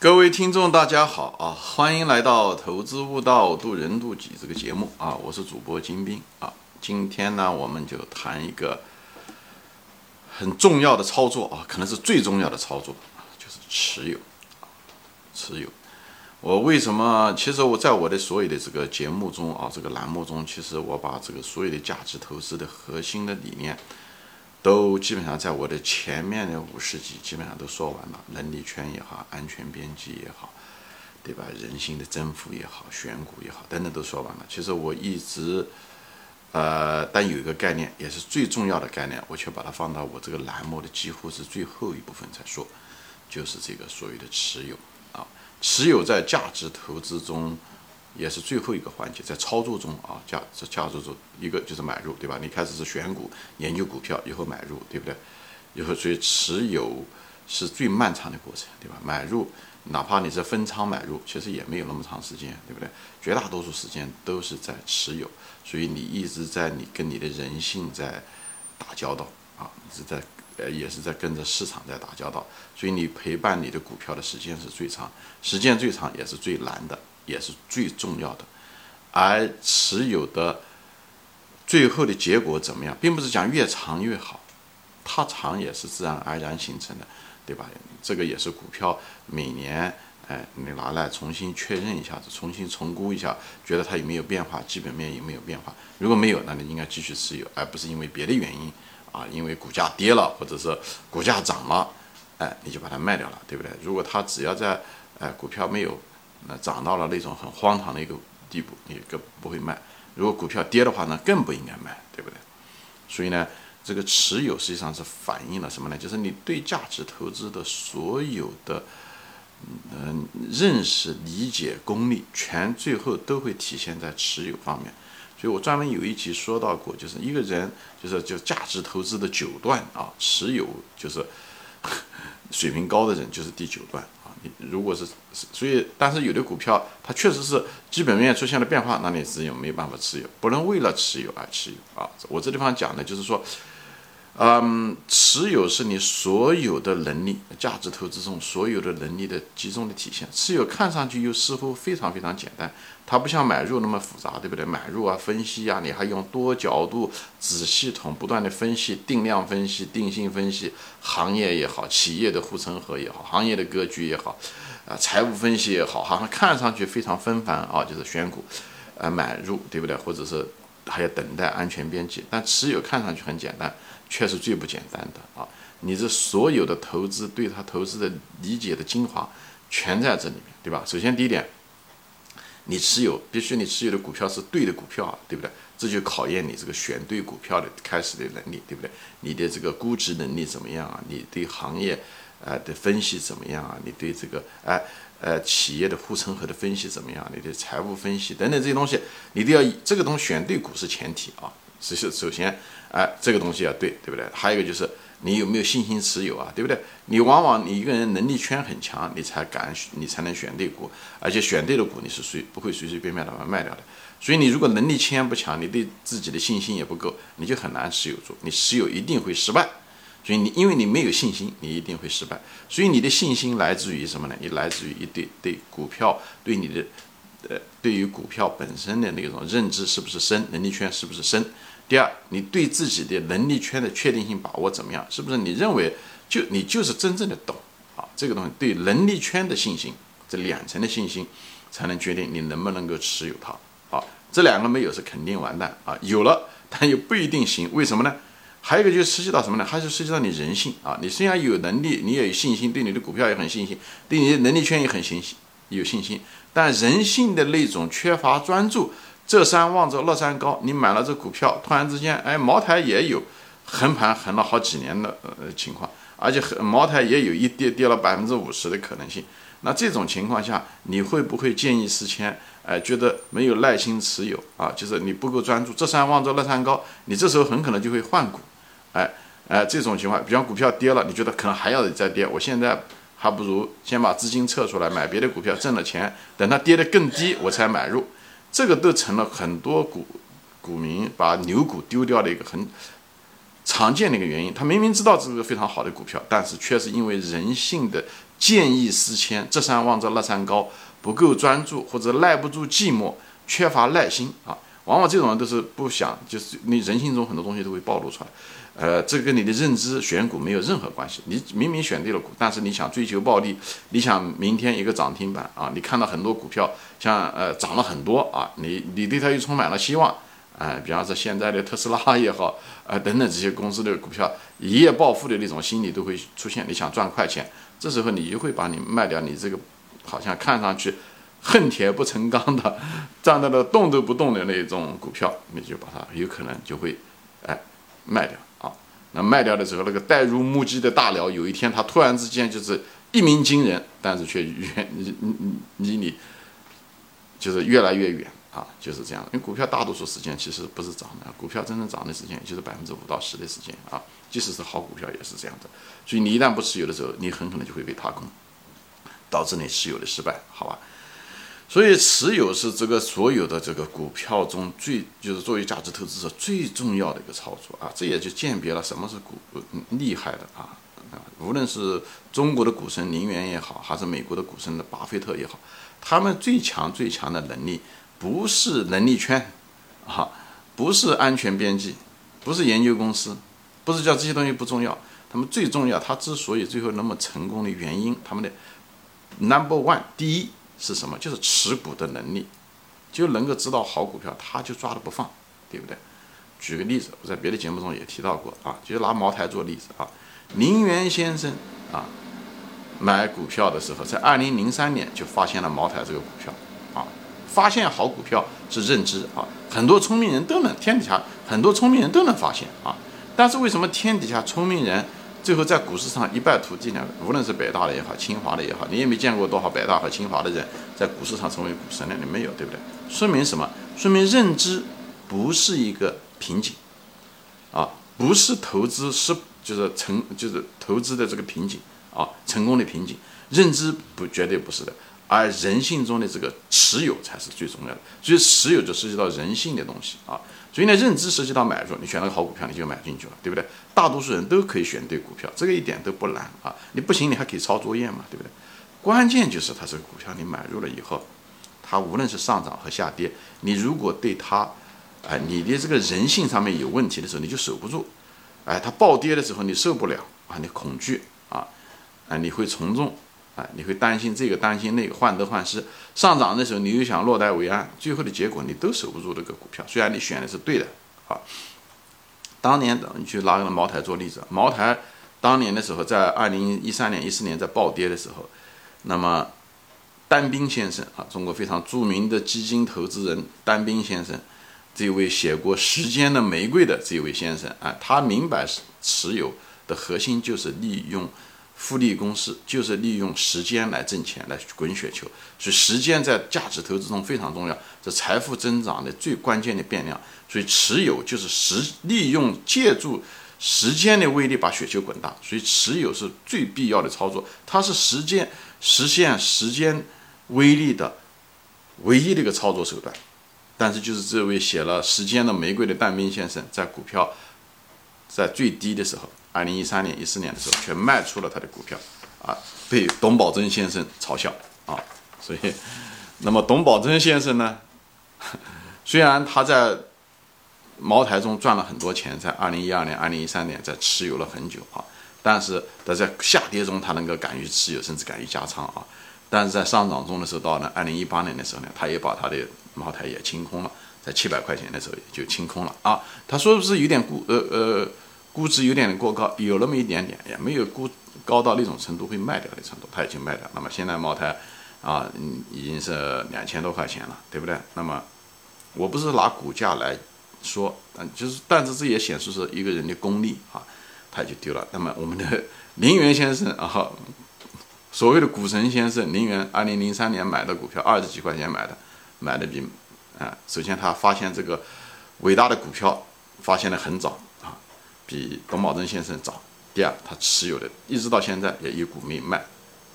各位听众，大家好啊！欢迎来到《投资悟道，渡人渡己》这个节目啊！我是主播金兵啊！今天呢，我们就谈一个很重要的操作啊，可能是最重要的操作，就是持有，持有。我为什么？其实我在我的所有的这个节目中啊，这个栏目中，其实我把这个所有的价值投资的核心的理念。都基本上在我的前面的五十集基本上都说完了，能力圈也好，安全边际也好，对吧？人性的征服也好，选股也好，等等都说完了。其实我一直，呃，但有一个概念，也是最重要的概念，我却把它放到我这个栏目的几乎是最后一部分才说，就是这个所谓的持有啊，持有在价值投资中。也是最后一个环节，在操作中啊，价这价值中一个就是买入，对吧？你开始是选股，研究股票，以后买入，对不对？以后所以持有是最漫长的过程，对吧？买入，哪怕你是分仓买入，其实也没有那么长时间，对不对？绝大多数时间都是在持有，所以你一直在你跟你的人性在打交道啊，一直在呃也是在跟着市场在打交道，所以你陪伴你的股票的时间是最长，时间最长也是最难的。也是最重要的，而持有的最后的结果怎么样，并不是讲越长越好，它长也是自然而然形成的，对吧？这个也是股票每年，哎，你拿来重新确认一下子，重新重估一下，觉得它有没有变化，基本面有没有变化？如果没有，那你应该继续持有，而不是因为别的原因啊，因为股价跌了，或者是股价涨了，哎，你就把它卖掉了，对不对？如果它只要在，哎，股票没有。那涨到了那种很荒唐的一个地步，你更不会卖。如果股票跌的话呢，更不应该卖，对不对？所以呢，这个持有实际上是反映了什么呢？就是你对价值投资的所有的嗯认识、理解、功力，全最后都会体现在持有方面。所以我专门有一集说到过，就是一个人就是就价值投资的九段啊，持有就是 水平高的人就是第九段。你如果是，所以，但是有的股票它确实是基本面出现了变化，那你只有没办法持有，不能为了持有而持有啊。我这地方讲的就是说。嗯，持有是你所有的能力、价值投资中所有的能力的集中的体现。持有看上去又似乎非常非常简单，它不像买入那么复杂，对不对？买入啊，分析啊，你还用多角度、子系统不断的分析、定量分析、定性分析，行业也好，企业的护城河也好，行业的格局也好，啊，财务分析也好，好像看上去非常纷繁啊，就是选股，呃，买入，对不对？或者是还要等待安全边际，但持有看上去很简单。确实最不简单的啊！你这所有的投资，对他投资的理解的精华，全在这里面，对吧？首先第一点，你持有必须你持有的股票是对的股票啊，对不对？这就考验你这个选对股票的开始的能力，对不对？你的这个估值能力怎么样啊？你对行业呃的分析怎么样啊？你对这个哎呃企业的护城河的分析怎么样？你的财务分析等等这些东西，你都要这个东西选对股是前提啊。是是，首先，哎，这个东西要对，对不对？还有一个就是你有没有信心持有啊，对不对？你往往你一个人能力圈很强，你才敢，你才能选对股，而且选对的股你是随不会随随便便把它卖掉的。所以你如果能力圈不强，你对自己的信心也不够，你就很难持有住，你持有一定会失败。所以你因为你没有信心，你一定会失败。所以你的信心来自于什么呢？你来自于一对对股票对你的。呃，对于股票本身的那种认知是不是深，能力圈是不是深？第二，你对自己的能力圈的确定性把握怎么样？是不是你认为就你就是真正的懂啊？这个东西对能力圈的信心，这两层的信心才能决定你能不能够持有它。好，这两个没有是肯定完蛋啊！有了，但又不一定行。为什么呢？还有一个就涉及到什么呢？还是涉及到你人性啊！你虽然有能力，你也有信心，对你的股票也很信心，对你的能力圈也很信心，有信心。但人性的那种缺乏专注，这山望着那山高，你买了这股票，突然之间，哎，茅台也有横盘横了好几年的呃情况，而且茅台也有一跌跌了百分之五十的可能性。那这种情况下，你会不会见异思迁？哎，觉得没有耐心持有啊？就是你不够专注，这山望着那山高，你这时候很可能就会换股。哎哎，这种情况，比方股票跌了，你觉得可能还要再跌，我现在。还不如先把资金撤出来买别的股票，挣了钱，等它跌得更低我才买入，这个都成了很多股股民把牛股丢掉的一个很常见的一个原因。他明明知道这是个非常好的股票，但是却是因为人性的见异思迁，这山望着那山高，不够专注或者耐不住寂寞，缺乏耐心啊。往往这种人都是不想，就是你人性中很多东西都会暴露出来。呃，这跟你的认知选股没有任何关系。你明明选对了股，但是你想追求暴利，你想明天一个涨停板啊，你看到很多股票像呃涨了很多啊，你你对它又充满了希望。哎，比方说现在的特斯拉也好，呃等等这些公司的股票一夜暴富的那种心理都会出现。你想赚快钱，这时候你就会把你卖掉你这个好像看上去恨铁不成钢的站在那动都不动的那种股票，你就把它有可能就会哎卖掉。那卖掉的时候，那个呆如木鸡的大佬，有一天他突然之间就是一鸣惊人，但是却远离离你就是越来越远。啊，就是这样，因为股票大多数时间其实不是涨的，股票真正涨的时间也就是百分之五到十的时间啊，即使是好股票也是这样的。所以你一旦不持有的时候，你很可能就会被踏空，导致你持有的失败，好吧？所以持有是这个所有的这个股票中最就是作为价值投资者最重要的一个操作啊，这也就鉴别了什么是股厉害的啊啊，无论是中国的股神林园也好，还是美国的股神的巴菲特也好，他们最强最强的能力。不是能力圈，啊，不是安全边际，不是研究公司，不是叫这些东西不重要。他们最重要，他之所以最后那么成功的原因，他们的 number one 第一是什么？就是持股的能力，就能够知道好股票，他就抓着不放，对不对？举个例子，我在别的节目中也提到过啊，就拿茅台做例子啊，林园先生啊，买股票的时候，在二零零三年就发现了茅台这个股票啊。发现好股票是认知啊，很多聪明人都能，天底下很多聪明人都能发现啊。但是为什么天底下聪明人最后在股市上一败涂地呢？无论是北大的也好，清华的也好，你也没见过多少北大和清华的人在股市上成为股神呢，你没有，对不对？说明什么？说明认知不是一个瓶颈啊，不是投资失就是成就是投资的这个瓶颈啊，成功的瓶颈，认知不绝对不是的。而人性中的这个持有才是最重要的，所以持有就涉及到人性的东西啊。所以呢，认知涉及到买入，你选了个好股票，你就买进去了，对不对？大多数人都可以选对股票，这个一点都不难啊。你不行，你还可以抄作业嘛，对不对？关键就是它这个股票你买入了以后，它无论是上涨和下跌，你如果对它，哎，你的这个人性上面有问题的时候，你就守不住。哎，它暴跌的时候你受不了啊，你恐惧啊，啊，你会从众。你会担心这个担心那个患得患失，上涨的时候你又想落袋为安，最后的结果你都守不住这个股票。虽然你选的是对的，啊，当年的你去拿个茅台做例子，茅台当年的时候在二零一三年、一四年在暴跌的时候，那么丹兵先生啊，中国非常著名的基金投资人丹兵先生，这位写过《时间的玫瑰》的这位先生啊，他明白持有的核心就是利用。复利公式就是利用时间来挣钱，来滚雪球。所以时间在价值投资中非常重要，这财富增长的最关键的变量。所以持有就是时利用借助时间的威力把雪球滚大。所以持有是最必要的操作，它是时间实现时间威力的唯一的一个操作手段。但是就是这位写了《时间的玫瑰》的但斌先生，在股票在最低的时候。二零一三年、一四年的时候，却卖出了他的股票，啊，被董宝珍先生嘲笑啊。所以，那么董宝珍先生呢，虽然他在茅台中赚了很多钱，在二零一二年、二零一三年在持有了很久啊，但是他在下跌中他能够敢于持有，甚至敢于加仓啊。但是在上涨中的时候，到了二零一八年的时候呢，他也把他的茅台也清空了，在七百块钱的时候也就清空了啊。他说不是有点估呃呃。估值有点过高，有那么一点点，也没有估高到那种程度会卖掉的程度，它已经卖掉。那么现在茅台啊，嗯，已经是两千多块钱了，对不对？那么我不是拿股价来说，嗯，就是，但是这也显示是一个人的功力啊，他就丢了。那么我们的林园先生啊，所谓的股神先生林园，二零零三年买的股票二十几块钱买的，买的比啊，首先他发现这个伟大的股票发现的很早。比董宝珍先生早。第二，他持有的一直到现在也一股没卖，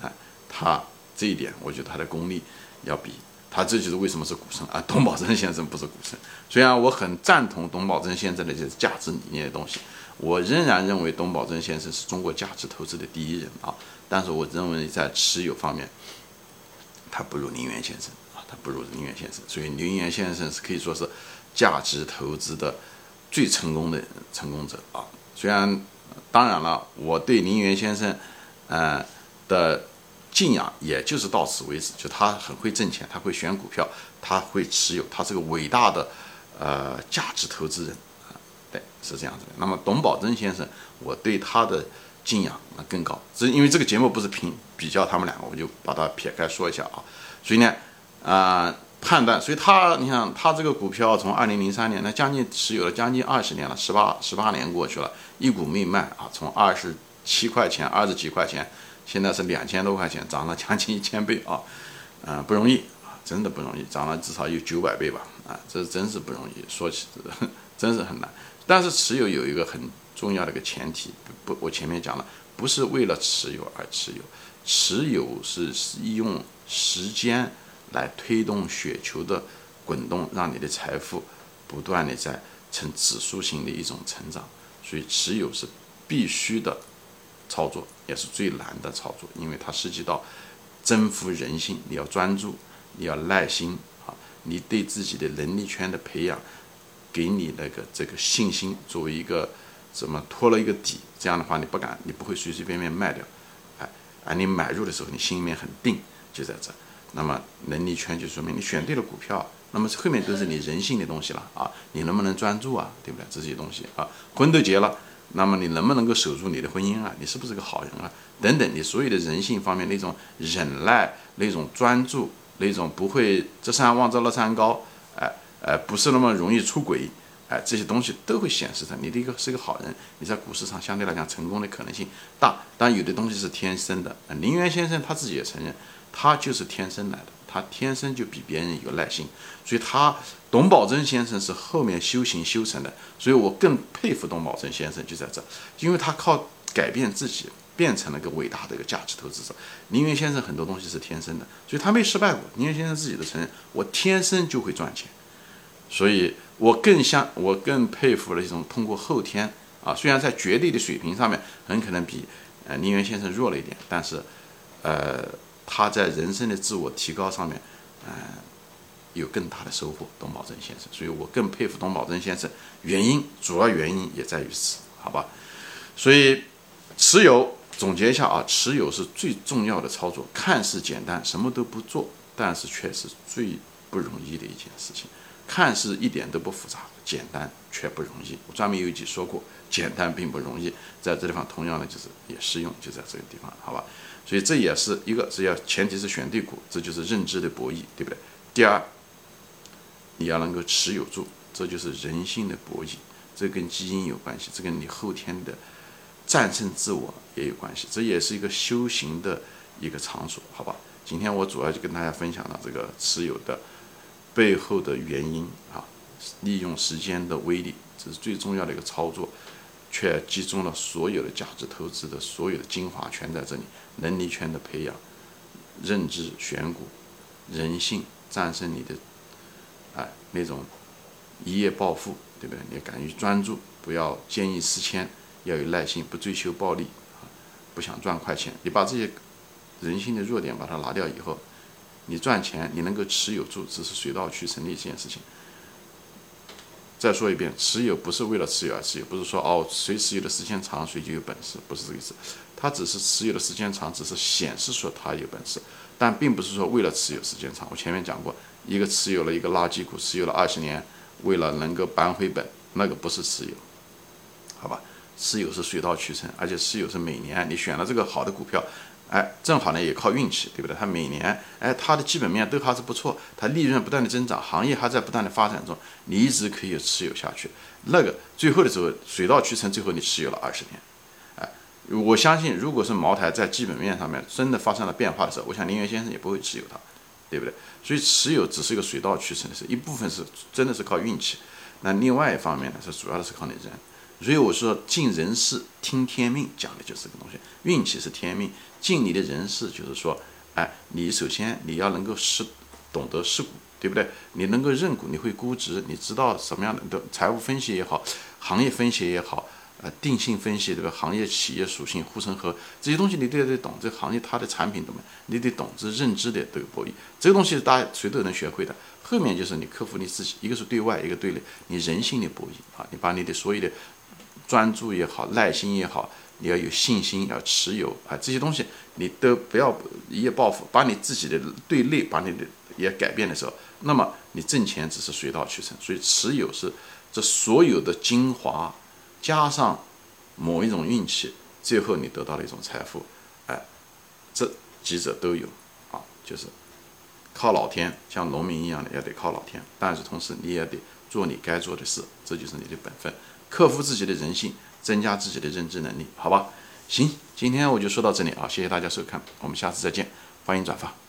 啊，他这一点，我觉得他的功力要比他，这就是为什么是股神啊。董宝珍先生不是股神，虽然我很赞同董宝珍先生的这些价值理念的东西，我仍然认为董宝珍先生是中国价值投资的第一人啊，但是我认为在持有方面，他不如林园先生啊，他不如林园先生，所以林园先生是可以说是价值投资的最成功的成功者啊。虽然当然了，我对林园先生，呃的敬仰也就是到此为止，就他很会挣钱，他会选股票，他会持有，他是个伟大的呃价值投资人啊。对，是这样子的。那么董宝珍先生，我对他的敬仰那更高。这因为这个节目不是评比较他们两个，我就把它撇开说一下啊。所以呢，啊，判断，所以他，你想他这个股票从二零零三年，那将近持有了将近二十年了，十八十八年过去了，一股没卖啊，从二十七块钱、二十几块钱，现在是两千多块钱，涨了将近一千倍啊，嗯，不容易啊，真的不容易，涨了至少有九百倍吧，啊，这真是不容易，说起 真是很难。但是持有有一个很重要的一个前提，不，我前面讲了，不是为了持有而持有，持有是用时间来推动雪球的滚动，让你的财富不断的在呈指数型的一种成长，所以持有是必须的操作，也是最难的操作，因为它涉及到征服人性，你要专注，你要耐心啊，你对自己的能力圈的培养。给你那个这个信心作为一个怎么托了一个底，这样的话你不敢，你不会随随便便卖掉，哎，而你买入的时候你心里面很定，就在这。那么能力圈就说明你选对了股票，那么后面都是你人性的东西了啊，你能不能专注啊，对不对？这些东西啊，婚都结了，那么你能不能够守住你的婚姻啊？你是不是个好人啊？等等，你所有的人性方面那种忍耐、那种专注、那种不会这山望着那山高，哎。呃，不是那么容易出轨，哎，这些东西都会显示着你的一个是个好人，你在股市上相对来讲成功的可能性大。但有的东西是天生的，林园先生他自己也承认，他就是天生来的，他天生就比别人有耐心。所以，他董宝珍先生是后面修行修成的，所以我更佩服董宝珍先生就在这，因为他靠改变自己。变成了个伟大的一个价值投资者。林园先生很多东西是天生的，所以他没失败过。林园先生自己都承认，我天生就会赚钱。所以我更像，我更佩服了一种通过后天啊，虽然在绝对的水平上面很可能比呃林园先生弱了一点，但是，呃，他在人生的自我提高上面，嗯，有更大的收获。董宝珍先生，所以我更佩服董宝珍先生。原因主要原因也在于此，好吧？所以持有总结一下啊，持有是最重要的操作，看似简单，什么都不做，但是却是最不容易的一件事情。看似一点都不复杂，简单却不容易。我专门有一集说过，简单并不容易，在这地方同样的就是也适用，就在这个地方，好吧？所以这也是一个是要前提是选对股，这就是认知的博弈，对不对？第二，你要能够持有住，这就是人性的博弈，这跟基因有关系，这跟你后天的战胜自我也有关系，这也是一个修行的一个场所，好吧？今天我主要就跟大家分享了这个持有的。背后的原因啊，利用时间的威力，这是最重要的一个操作，却集中了所有的价值投资的所有的精华全在这里。能力圈的培养，认知选股，人性战胜你的，哎那种一夜暴富，对不对？你要敢于专注，不要见异思迁，要有耐心，不追求暴利啊，不想赚快钱。你把这些人性的弱点把它拿掉以后。你赚钱，你能够持有住，只是水到渠成的一件事情。再说一遍，持有不是为了持有而持有，不是说哦，谁持有的时间长，谁就有本事，不是这个意思。他只是持有的时间长，只是显示说他有本事，但并不是说为了持有时间长。我前面讲过，一个持有了一个垃圾股，持有了二十年，为了能够扳回本，那个不是持有，好吧？持有是水到渠成，而且持有是每年你选了这个好的股票。哎，正好呢，也靠运气，对不对？它每年，哎，它的基本面都还是不错，它利润不断的增长，行业还在不断的发展中，你一直可以持有下去。那个最后的时候，水到渠成，最后你持有了二十年。哎，我相信，如果是茅台在基本面上面真的发生了变化的时候，我想林园先生也不会持有它，对不对？所以持有只是一个水到渠成的事，一部分是真的是靠运气，那另外一方面呢，是主要的是靠你人。所以我说，尽人事听天命，讲的就是这个东西。运气是天命，尽你的人事就是说，哎，你首先你要能够识，懂得识股，对不对？你能够认股，你会估值，你知道什么样的的财务分析也好，行业分析也好，呃，定性分析这个行业企业属性护城河这些东西，你都得懂。这个行业它的产品怎么，你得懂这认知的这个博弈。这个东西大家谁都能学会的。后面就是你克服你自己，一个是对外，一个对内，你人性的博弈啊，你把你的所有的专注也好，耐心也好，你要有信心，要持有啊，这些东西你都不要一夜暴富，把你自己的对内把你的也改变的时候，那么你挣钱只是水到渠成。所以持有是这所有的精华。加上某一种运气，最后你得到了一种财富，哎，这几者都有啊，就是靠老天，像农民一样的也得靠老天，但是同时你也得做你该做的事，这就是你的本分，克服自己的人性，增加自己的认知能力，好吧？行，今天我就说到这里啊，谢谢大家收看，我们下次再见，欢迎转发。